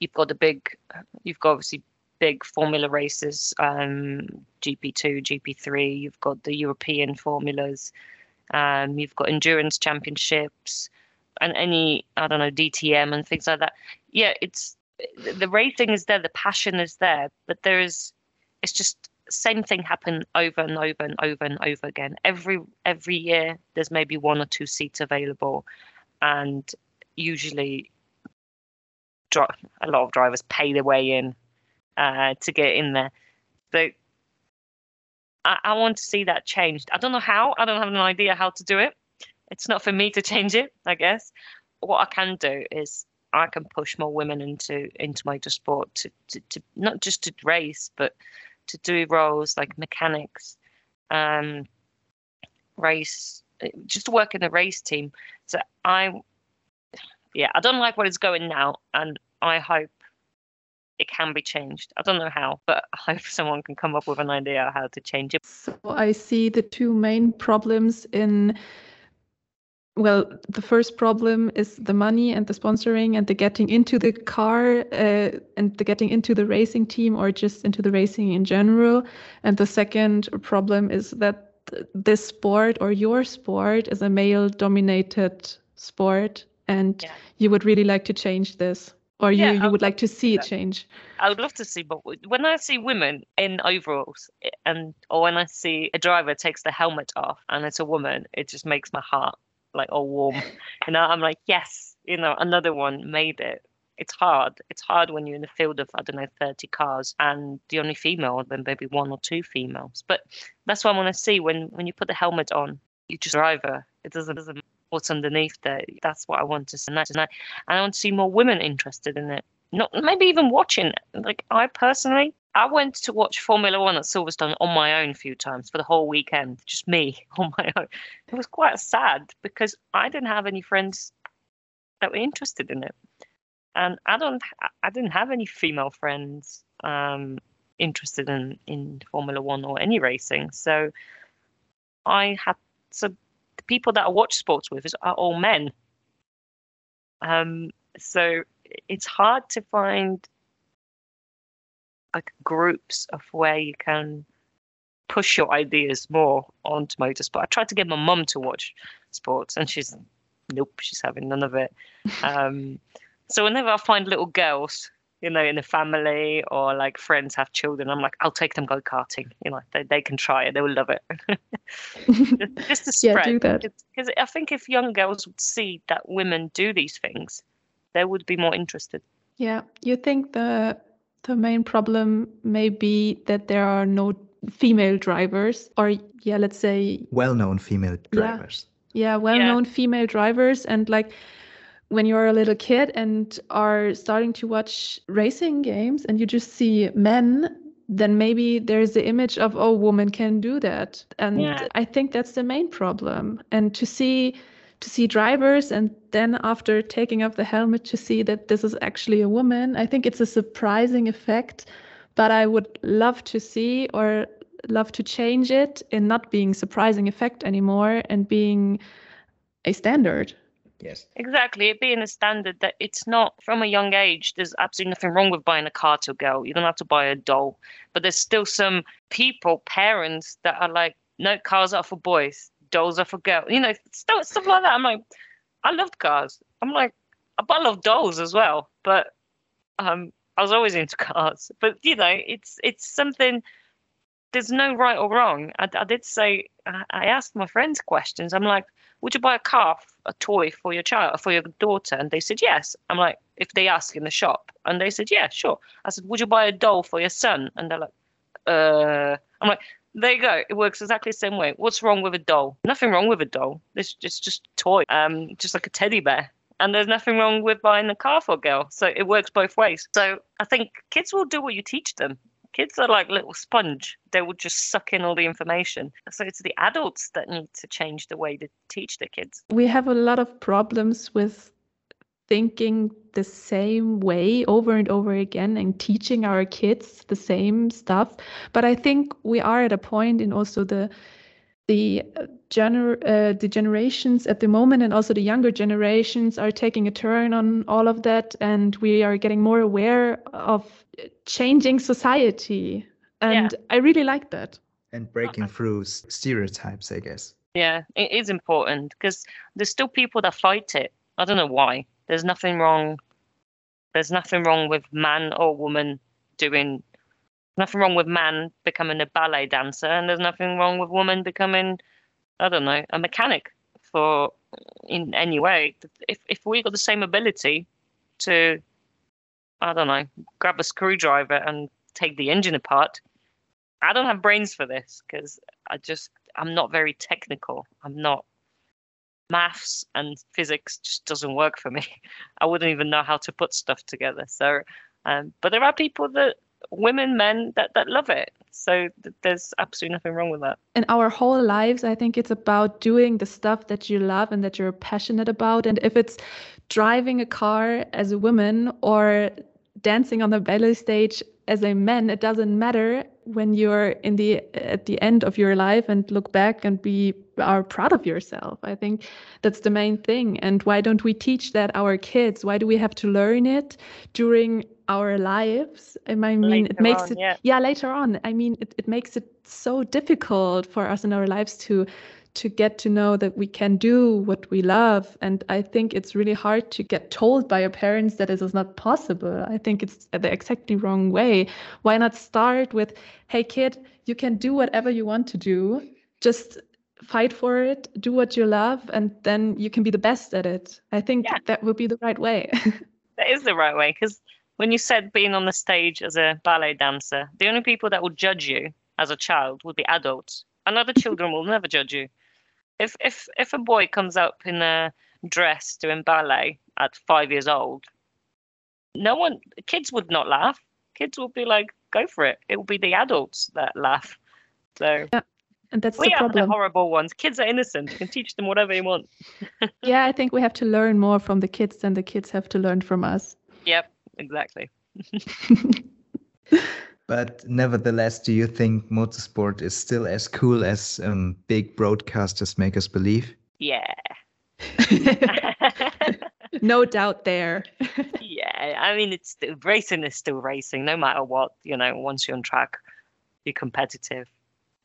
S2: you've got the big, you've got obviously big formula races, um, GP2, GP3. You've got the European formulas. Um, you've got endurance championships and any I don't know DTM and things like that. Yeah, it's the racing is there, the passion is there, but there is it's just same thing happen over and over and over and over again. Every every year there's maybe one or two seats available, and usually a lot of drivers pay their way in uh, to get in there. So I, I want to see that changed. I don't know how. I don't have an idea how to do it. It's not for me to change it, I guess. What I can do is I can push more women into into motorsport to, to, to not just to race, but to do roles like mechanics, um, race, just to work in the race team. So I, yeah, I don't like where it's going now, and I hope it can be changed. I don't know how, but I hope someone can come up with an idea how to change it.
S1: So I see the two main problems in well, the first problem is the money and the sponsoring and the getting into the car uh, and the getting into the racing team or just into the racing in general. And the second problem is that this sport or your sport is a male dominated sport and yeah. you would really like to change this or you, yeah, you would like to see it change?
S2: I would love to see but when i see women in overalls eh, and or when i see a driver takes the helmet off and it's a woman it just makes my heart like all warm. You know i'm like yes you know another one made it. It's hard. It's hard when you're in a field of i don't know 30 cars and the only female then maybe one or two females. But that's what i want to see when when you put the helmet on you just driver it doesn't doesn't what's underneath there. That's what I want to see. And I, want to see more women interested in it. Not maybe even watching. Like I personally, I went to watch Formula One at Silverstone on my own a few times for the whole weekend, just me on my own. It was quite sad because I didn't have any friends that were interested in it, and I don't, I didn't have any female friends um, interested in in Formula One or any racing. So I had so the people that I watch sports with are all men. Um, so it's hard to find like groups of where you can push your ideas more onto motorsport. I tried to get my mum to watch sports, and she's nope, she's having none of it. Um, so whenever I find little girls, you know, in the family or like friends have children, I'm like, I'll take them go karting. You know, they they can try it, they will love it. just, to spread.
S1: Yeah, do that.
S2: Because I think if young girls would see that women do these things, they would be more interested.
S1: Yeah, you think the the main problem may be that there are no female drivers, or yeah, let's say
S3: well-known female drivers.
S1: Yeah, yeah well-known yeah. female drivers, and like when you're a little kid and are starting to watch racing games and you just see men then maybe there's the image of oh woman can do that. And yeah. i think that's the main problem. And to see to see drivers and then after taking off the helmet to see that this is actually a woman i think it's a surprising effect. But i would love to see or love to change it in not being surprising effect anymore and being a standard
S3: Yes.
S2: Exactly. It being a standard that it's not from a young age, there's absolutely nothing wrong with buying a car to a girl. You don't have to buy a doll. But there's still some people, parents, that are like, no, cars are for boys, dolls are for girls. You know, stuff, stuff like that. I'm like, I loved cars. I'm like, I love dolls as well. But um, I was always into cars. But, you know, it's it's something there's no right or wrong. I, I did say I asked my friends questions. I'm like, would you buy a car, a toy for your child, for your daughter? And they said yes. I'm like, if they ask in the shop, and they said yeah, sure. I said, would you buy a doll for your son? And they're like, uh. I'm like, there you go. It works exactly the same way. What's wrong with a doll? Nothing wrong with a doll. It's just just a toy, um, just like a teddy bear. And there's nothing wrong with buying a car for a girl. So it works both ways. So I think kids will do what you teach them kids are like little sponge. They will just suck in all the information. So it's the adults that need to change the way to teach the kids.
S1: We have a lot of problems with thinking the same way over and over again and teaching our kids the same stuff. But i think we are at a point in also the the uh, gener- uh, the generations at the moment and also the younger generations are taking a turn on all of that and we are getting more aware of changing society. And yeah. i really like that.
S3: And breaking through stereotypes i guess.
S2: Yeah it is important because there's still people that fight it. I don't know why. There's nothing wrong there's nothing wrong with man or woman doing nothing wrong with man becoming a ballet dancer and there's nothing wrong with woman becoming i don't know a mechanic for in any way. If if we got the same ability to i don't know grab a screwdriver and take the engine apart i don't have brains for this because i just i'm not very technical. I'm not maths and physics just doesn't work for me. I wouldn't even know how to put stuff together. So um, but there are people that women, men that, that love it. So th- there's absolutely nothing wrong with that.
S1: In our whole lives, I think it's about doing the stuff that you love and that you're passionate about. And if it's driving a car as a woman or dancing on the ballet stage as a man, it doesn't matter when you're in the at the end of your life and look back and be are proud of yourself. I think that's the main thing. And why don't we teach that our kids? Why do we have to learn it during our lives? I mean, later it makes on, it yeah. yeah later on. I mean, it, it makes it so difficult for us in our lives to to get to know that we can do what we love. And I think it's really hard to get told by your parents that this is not possible. I think it's the exactly wrong way. Why not start with, hey, kid, you can do whatever you want to do. Just fight for it, do what you love, and then you can be the best at it. I think yeah. that would be the right way.
S2: that is the right way because when you said being on the stage as a ballet dancer, the only people that will judge you as a child would be adults. And other children will never judge you if if if a boy comes up in a dress doing ballet at five years old, no one kids would not laugh. Kids will be like, go for it. It will be the adults that laugh. So
S1: yeah. And that's
S2: we
S1: the problem.
S2: the horrible ones. Kids are innocent. You can teach them whatever you want.
S1: yeah, I think we have to learn more from the kids than the kids have to learn from us.
S2: Yep, exactly.
S3: But nevertheless, do you think motorsport is still as cool as um, big broadcasters make us believe?
S2: Yeah.
S1: no doubt there.
S2: yeah, I mean, it's racing is still racing, no matter what. You know, once you're on track, you're competitive.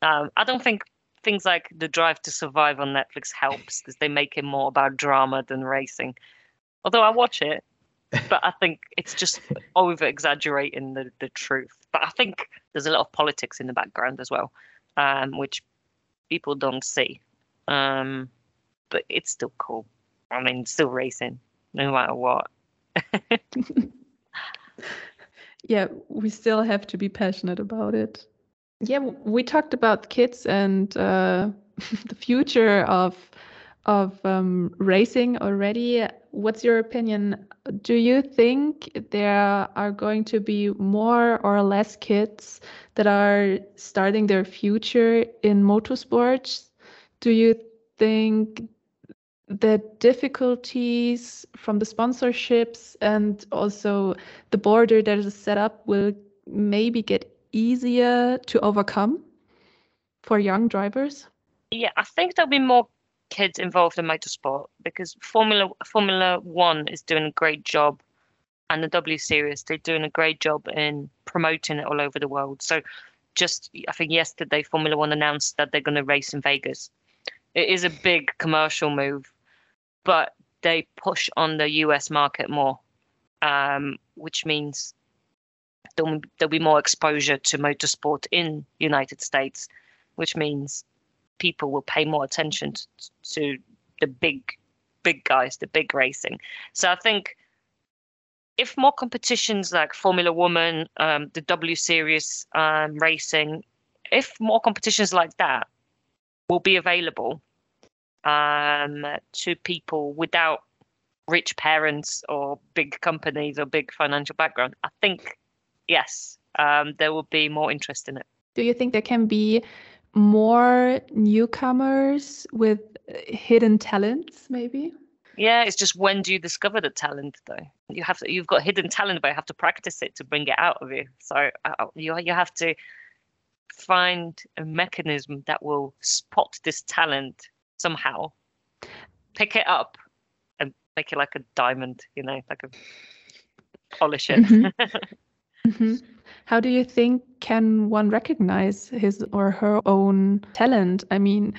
S2: Um, I don't think things like The Drive to Survive on Netflix helps because they make it more about drama than racing. Although I watch it, but I think it's just over exaggerating the, the truth. But I think there's a lot of politics in the background as well, um, which people don't see. Um, but it's still cool. I mean, still racing, no matter what.
S1: yeah, we still have to be passionate about it. Yeah, we talked about kids and uh, the future of of um, racing already. What's your opinion? Do you think there are going to be more or less kids that are starting their future in motorsports? Do you think the difficulties from the sponsorships and also the border that is set up will maybe get easier to overcome for young drivers?
S2: Yeah, I think there'll be more kids involved in motorsport because Formula Formula One is doing a great job, and the W Series they're doing a great job in promoting it all over the world. So, just I think yesterday Formula One announced that they're going to race in Vegas. It is a big commercial move, but they push on the US market more, um, which means there'll, there'll be more exposure to motorsport in United States, which means people will pay more attention to, to the big big guys, the big racing. So I think if more competitions like Formula Woman, um, the W Series um, racing, if more competitions like that will be available um, to people without rich parents or big companies or big financial background, I think yes, um, there will be more interest in it.
S1: Do you think there can be more newcomers with uh, hidden talents, maybe?
S2: Yeah, it's just when do you discover the talent though? You have to, you've got hidden talent, but you have to practice it to bring it out of you. So uh, you you have to find a mechanism that will spot this talent somehow, pick it up, and make it like a diamond. You know, like a polish it. Mm-hmm.
S1: mm-hmm. How do you think can one recognize his or her own talent? I mean,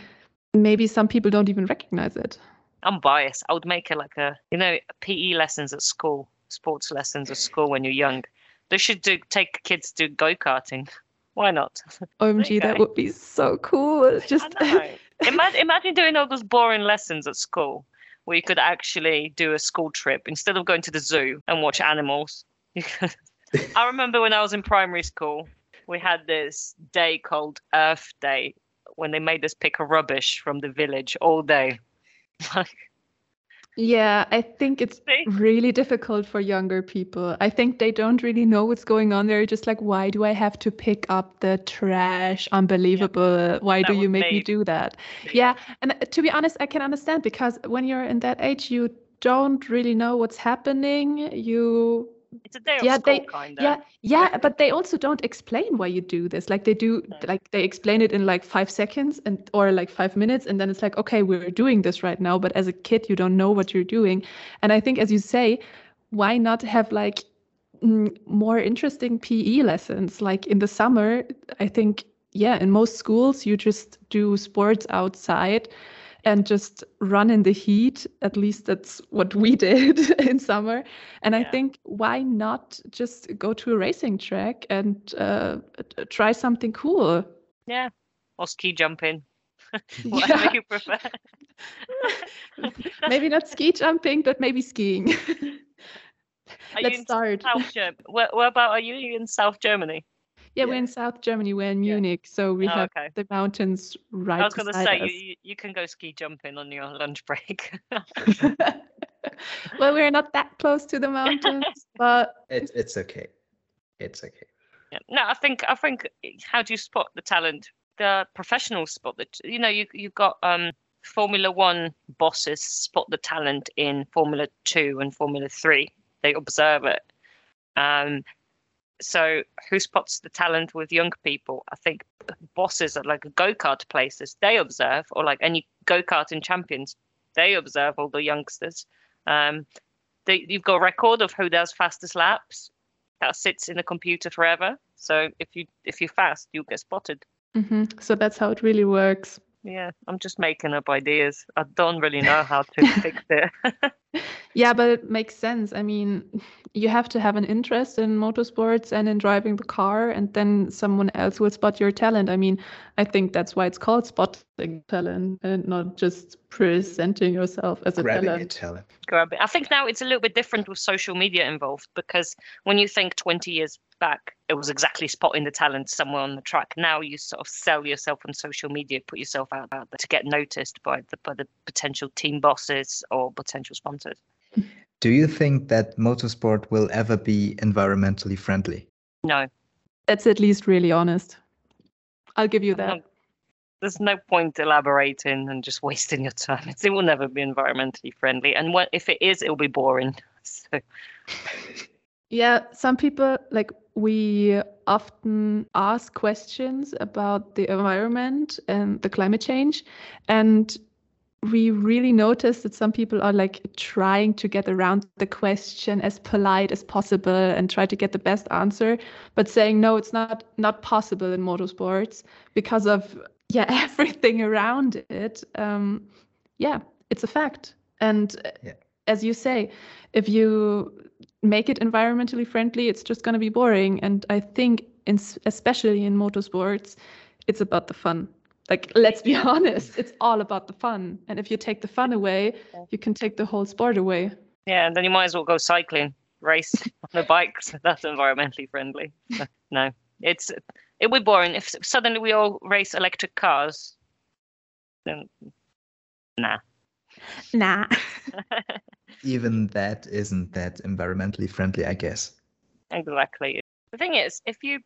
S1: maybe some people don't even recognize it.
S2: I'm biased. I would make it like a, you know, PE lessons at school, sports lessons at school when you're young. They should do take kids to go karting. Why not?
S1: OMG, that would be so cool. Just
S2: imagine, imagine doing all those boring lessons at school where you could actually do a school trip instead of going to the zoo and watch animals. I remember when I was in primary school, we had this day called Earth Day when they made us pick a rubbish from the village all day.
S1: yeah, I think it's really difficult for younger people. I think they don't really know what's going on. They're just like, why do I have to pick up the trash? Unbelievable. Yeah, why do you make me. me do that? Yeah. And uh, to be honest, I can understand because when you're in that age, you don't really know what's happening. You
S2: it's a day of yeah, they,
S1: kinda. Yeah, yeah, but they also don't explain why you do this. Like they do, no. like they explain it in like five seconds and or like five minutes, and then it's like, okay, we're doing this right now. But as a kid, you don't know what you're doing. And I think, as you say, why not have like more interesting PE lessons? Like in the summer, I think, yeah, in most schools, you just do sports outside and just run in the heat. At least that's what we did in summer. And yeah. I think why not just go to a racing track and uh, try something cool?
S2: Yeah, or ski jumping. Whatever yeah. you prefer.
S1: maybe not ski jumping, but maybe skiing. Let's start.
S2: South Where, where about are you in South Germany?
S1: Yeah, we're in South Germany. We're in Munich, so we oh, have okay. the mountains right. I was going to say
S2: you, you can go ski jumping on your lunch break.
S1: well, we're not that close to the mountains, but
S3: it's it's okay. It's okay.
S2: Yeah. No, I think I think how do you spot the talent? The professionals spot that. You know, you you've got um Formula One bosses spot the talent in Formula Two and Formula Three. They observe it. Um, so who spots the talent with young people? I think bosses at like go kart places they observe, or like any go karting champions, they observe all the youngsters. Um, they, you've got a record of who does fastest laps. That sits in the computer forever. So if you if you're fast, you'll get spotted.
S1: hmm So that's how it really works.
S2: Yeah, I'm just making up ideas. I don't really know how to fix it.
S1: Yeah, but it makes sense. I mean, you have to have an interest in motorsports and in driving the car, and then someone else will spot your talent. I mean, I think that's why it's called spotting talent and not just presenting yourself as a
S3: Grabbing
S1: talent.
S3: it, talent.
S2: Grab it. I think now it's a little bit different with social media involved because when you think 20 years back, it was exactly spotting the talent somewhere on the track. Now you sort of sell yourself on social media, put yourself out there to get noticed by the by the potential team bosses or potential sponsors.
S3: Do you think that motorsport will ever be environmentally friendly?
S2: No,
S1: That's at least really honest. I'll give you that.
S2: not- there's no point elaborating and just wasting your time. It's, it will never be environmentally friendly, and what, if it is, it'll be boring. So
S1: Yeah, some people like we often ask questions about the environment and the climate change and we really notice that some people are like trying to get around the question as polite as possible and try to get the best answer but saying no it's not not possible in motorsports because of yeah everything around it um yeah it's a fact and uh,
S3: Yeah.
S1: as you say if you make it environmentally friendly, it's just going to be boring. And I think, in, especially in motorsports, it's about the fun. Like, let's be honest, it's all about the fun. And if you take the fun away, you can take the whole sport away.
S2: yeah, and then you might as well go cycling, race on a bike. So that's environmentally friendly. So, no, it's it would be boring if suddenly we all race electric cars. Then, nah.
S1: Nah.
S3: Even that isn't that environmentally friendly, I guess.
S2: Exactly. The thing is, if you if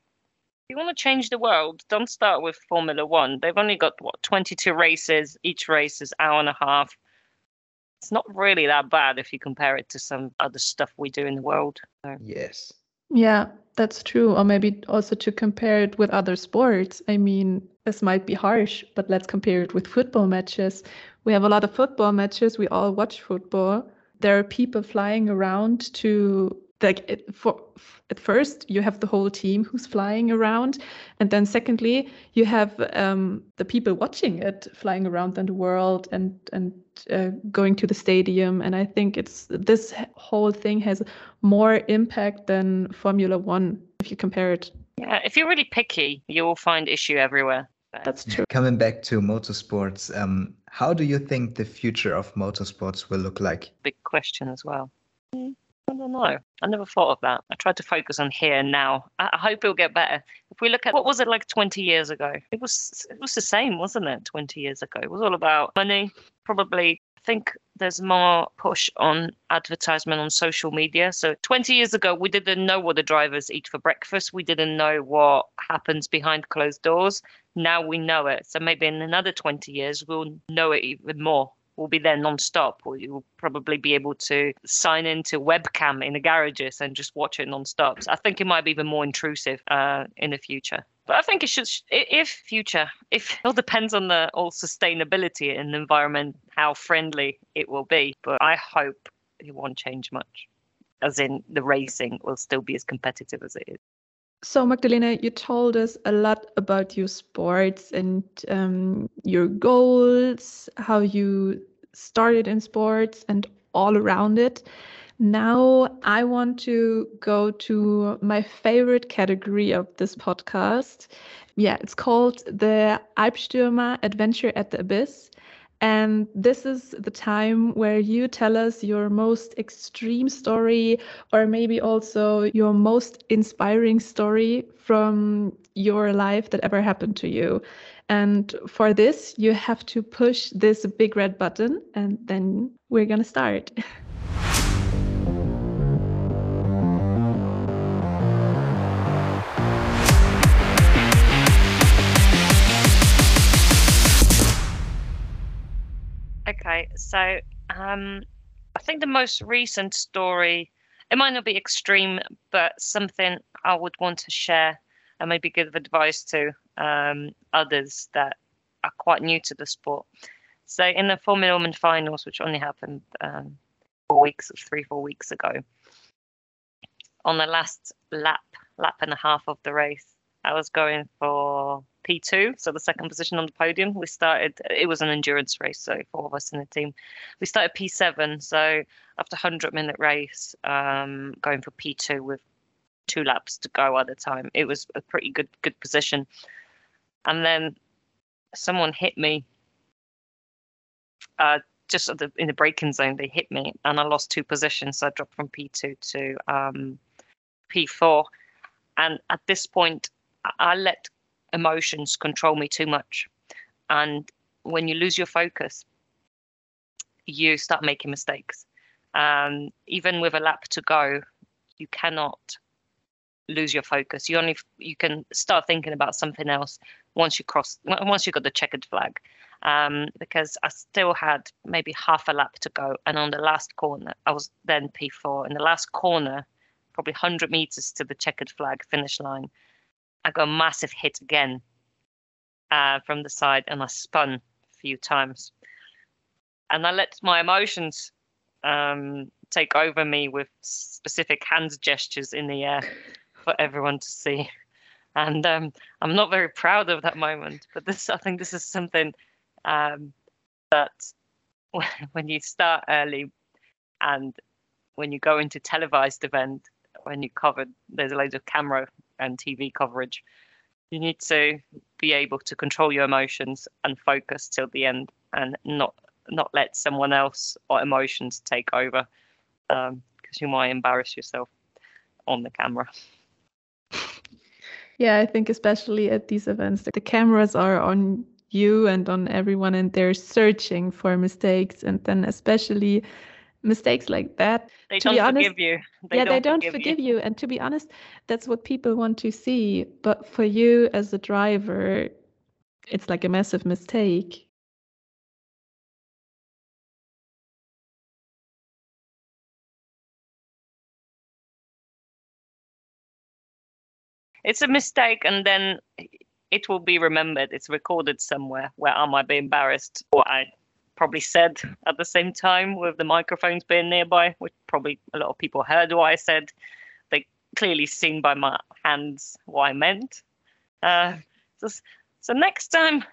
S2: you want to change the world, don't start with Formula One. They've only got what 22 races. Each race is hour and a half. It's not really that bad if you compare it to some other stuff we do in the world. So,
S3: Yes.
S1: Yeah, that's true. Or maybe also to compare it with other sports. I mean, this might be harsh, but let's compare it with football matches. We have a lot of football matches. We all watch football. There are people flying around to like it, for at first you have the whole team who's flying around and then secondly you have um, the people watching it flying around in the world and and uh, going to the stadium and i think it's this whole thing has more impact than formula one if you compare it
S2: yeah, if you're really picky, you will find issue everywhere.
S1: That's true
S3: Coming back to motorsports, um, how do you think the future of motorsports will look like?
S2: big question as well. I don't know. I never thought of that. I tried to focus on here and now. I, I hope it'll get better. If we look at what was it like 20 years ago? It was it was the same, wasn't it? 20 years ago, it was all about money. Probably, I think there's more push on advertisement on social media. So 20 years ago, we didn't know what the drivers eat for breakfast. We didn't know what happens behind closed doors. Now we know it. So maybe in another 20 years, we'll know it even more will be there non-stop. Or you'll probably be able to sign into webcam in the garages and just watch it non-stop. So i think it might be even more intrusive uh, in the future. But i think it should if future if it all depends on the all sustainability and the environment how friendly it will be. But i hope it won't change much. As in the racing will still be as competitive as it is
S1: So, Magdalena, you told us a lot about your sports and um, your goals, how you started in sports, and all around it. Now, I want to go to my favorite category of this podcast. Yeah, it's called the Alpstürmer Adventure at the Abyss. And this is the time where you tell us your most extreme story, or maybe also your most inspiring story from your life that ever happened to you. And for this, you have to push this big red button, and then we're going to start.
S2: Okay, so um, I think the most recent story, it might not be extreme, but something I would want to share and maybe give advice to um, others that are quite new to the sport. So in the Formula Woman finals, which only happened um, four weeks, three, four weeks ago. On the last lap, lap and a half of the race, I was going for P2, so the second position on the podium. We started, it was an endurance race, so four of us in the team. We started P7, so after a 100 minute race, um, going for P2 with two laps to go at the time. It was a pretty good good position. And then someone hit me uh, just the, in the braking zone. They hit me, and I lost two positions. So I dropped from P2 to um, P4. And at this point, I let emotions control me too much. And when you lose your focus, you start making mistakes. Um, even with a lap to go, you cannot lose your focus. You only you can start thinking about something else once you cross once you got the checkered flag. Um, because I still had maybe half a lap to go, and on the last corner, I was then P4. In the last corner, probably 100 meters to the checkered flag finish line, I got a massive hit again uh, from the side, and I spun a few times, and I let my emotions um, take over me with specific hand gestures in the air for everyone to see. And um, I'm not very proud of that moment, but this I think this is something um, that when you start early and when you go into televised event, when you cover, there's loads of camera and TV coverage. You need to be able to control your emotions and focus till the end, and not not let someone else or emotions take over, because um, you might embarrass yourself on the camera.
S1: Yeah, I think especially at these events, the cameras are on you and on everyone, and they're searching for mistakes. And then, especially mistakes like that,
S2: they don't honest, forgive you.
S1: They yeah, don't they don't forgive, forgive you. you. And to be honest, that's what people want to see. But for you as a driver, it's like a massive mistake.
S2: it's a mistake and then it will be remembered it's recorded somewhere where i might be embarrassed or i probably said at the same time with the microphones being nearby which probably a lot of people heard what i said. They clearly seen by my hands what i meant. Uh, so, so next time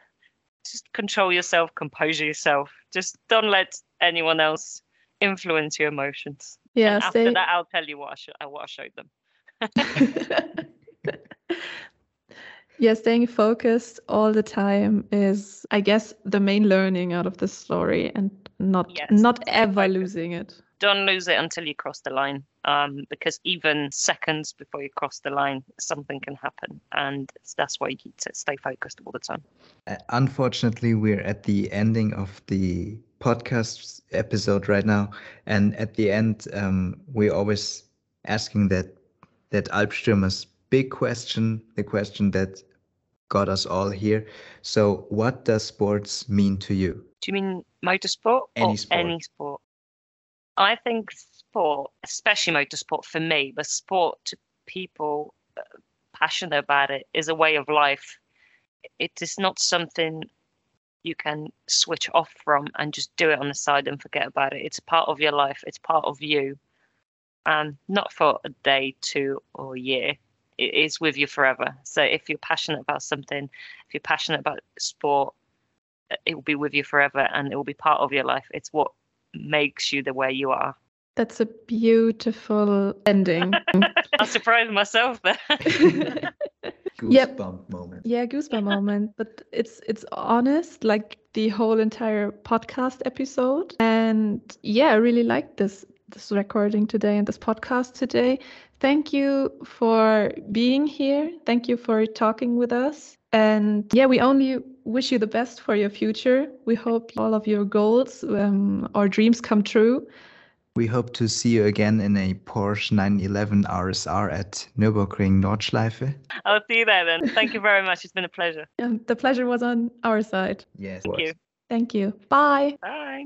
S2: just control yourself compose yourself. Just don't let anyone else influence your emotions.
S1: Yeah
S2: and after that i'll tell you what i, sh- what I showed them
S1: yeah, staying focused all the time is, I guess, the main learning out of the story, and not yes, not ever losing it.
S2: Don't lose it until you cross the line, um, because even seconds before you cross the line, something can happen, and that's why you need to stay focused all the time.
S3: Uh, unfortunately, we're at the ending of the podcast episode right now, and at the end, um, we're always asking that that Alpstürmer's big question, the question that got us all here. So, what does sports mean to you?
S2: Do you mean motorsport
S3: any
S2: or
S3: sport.
S2: any sport? I think sport, especially motorsport for me, but sport to people uh, passionate about it is a way of life. It is not something you can switch off from and just do it on the side and forget about it. It's part of your life. It's part of you, and not for a day, two, or a year it is with you forever. So if you're passionate about something, if you're passionate about sport, it will be with you forever and it will be part of your life. It's what makes you the way you are.
S1: That's a beautiful ending.
S2: I surprised myself there.
S3: goosebump yep. moment.
S1: Yeah, goosebump moment. But it's it's honest, like the whole entire podcast episode. And yeah, I really like this this recording today and this podcast today. Thank you for being here. Thank you for talking with us. And yeah, we only wish you the best for your future. We hope all of your goals um, or dreams come true.
S3: We hope to see you again in a Porsche 911 RSR at Nürburgring Nordschleife.
S2: I'll see you there then. Thank you very much. It's been a pleasure.
S1: Yeah, the pleasure was on our side.
S3: Yes.
S2: Thank you.
S1: Thank you. Bye.
S2: Bye.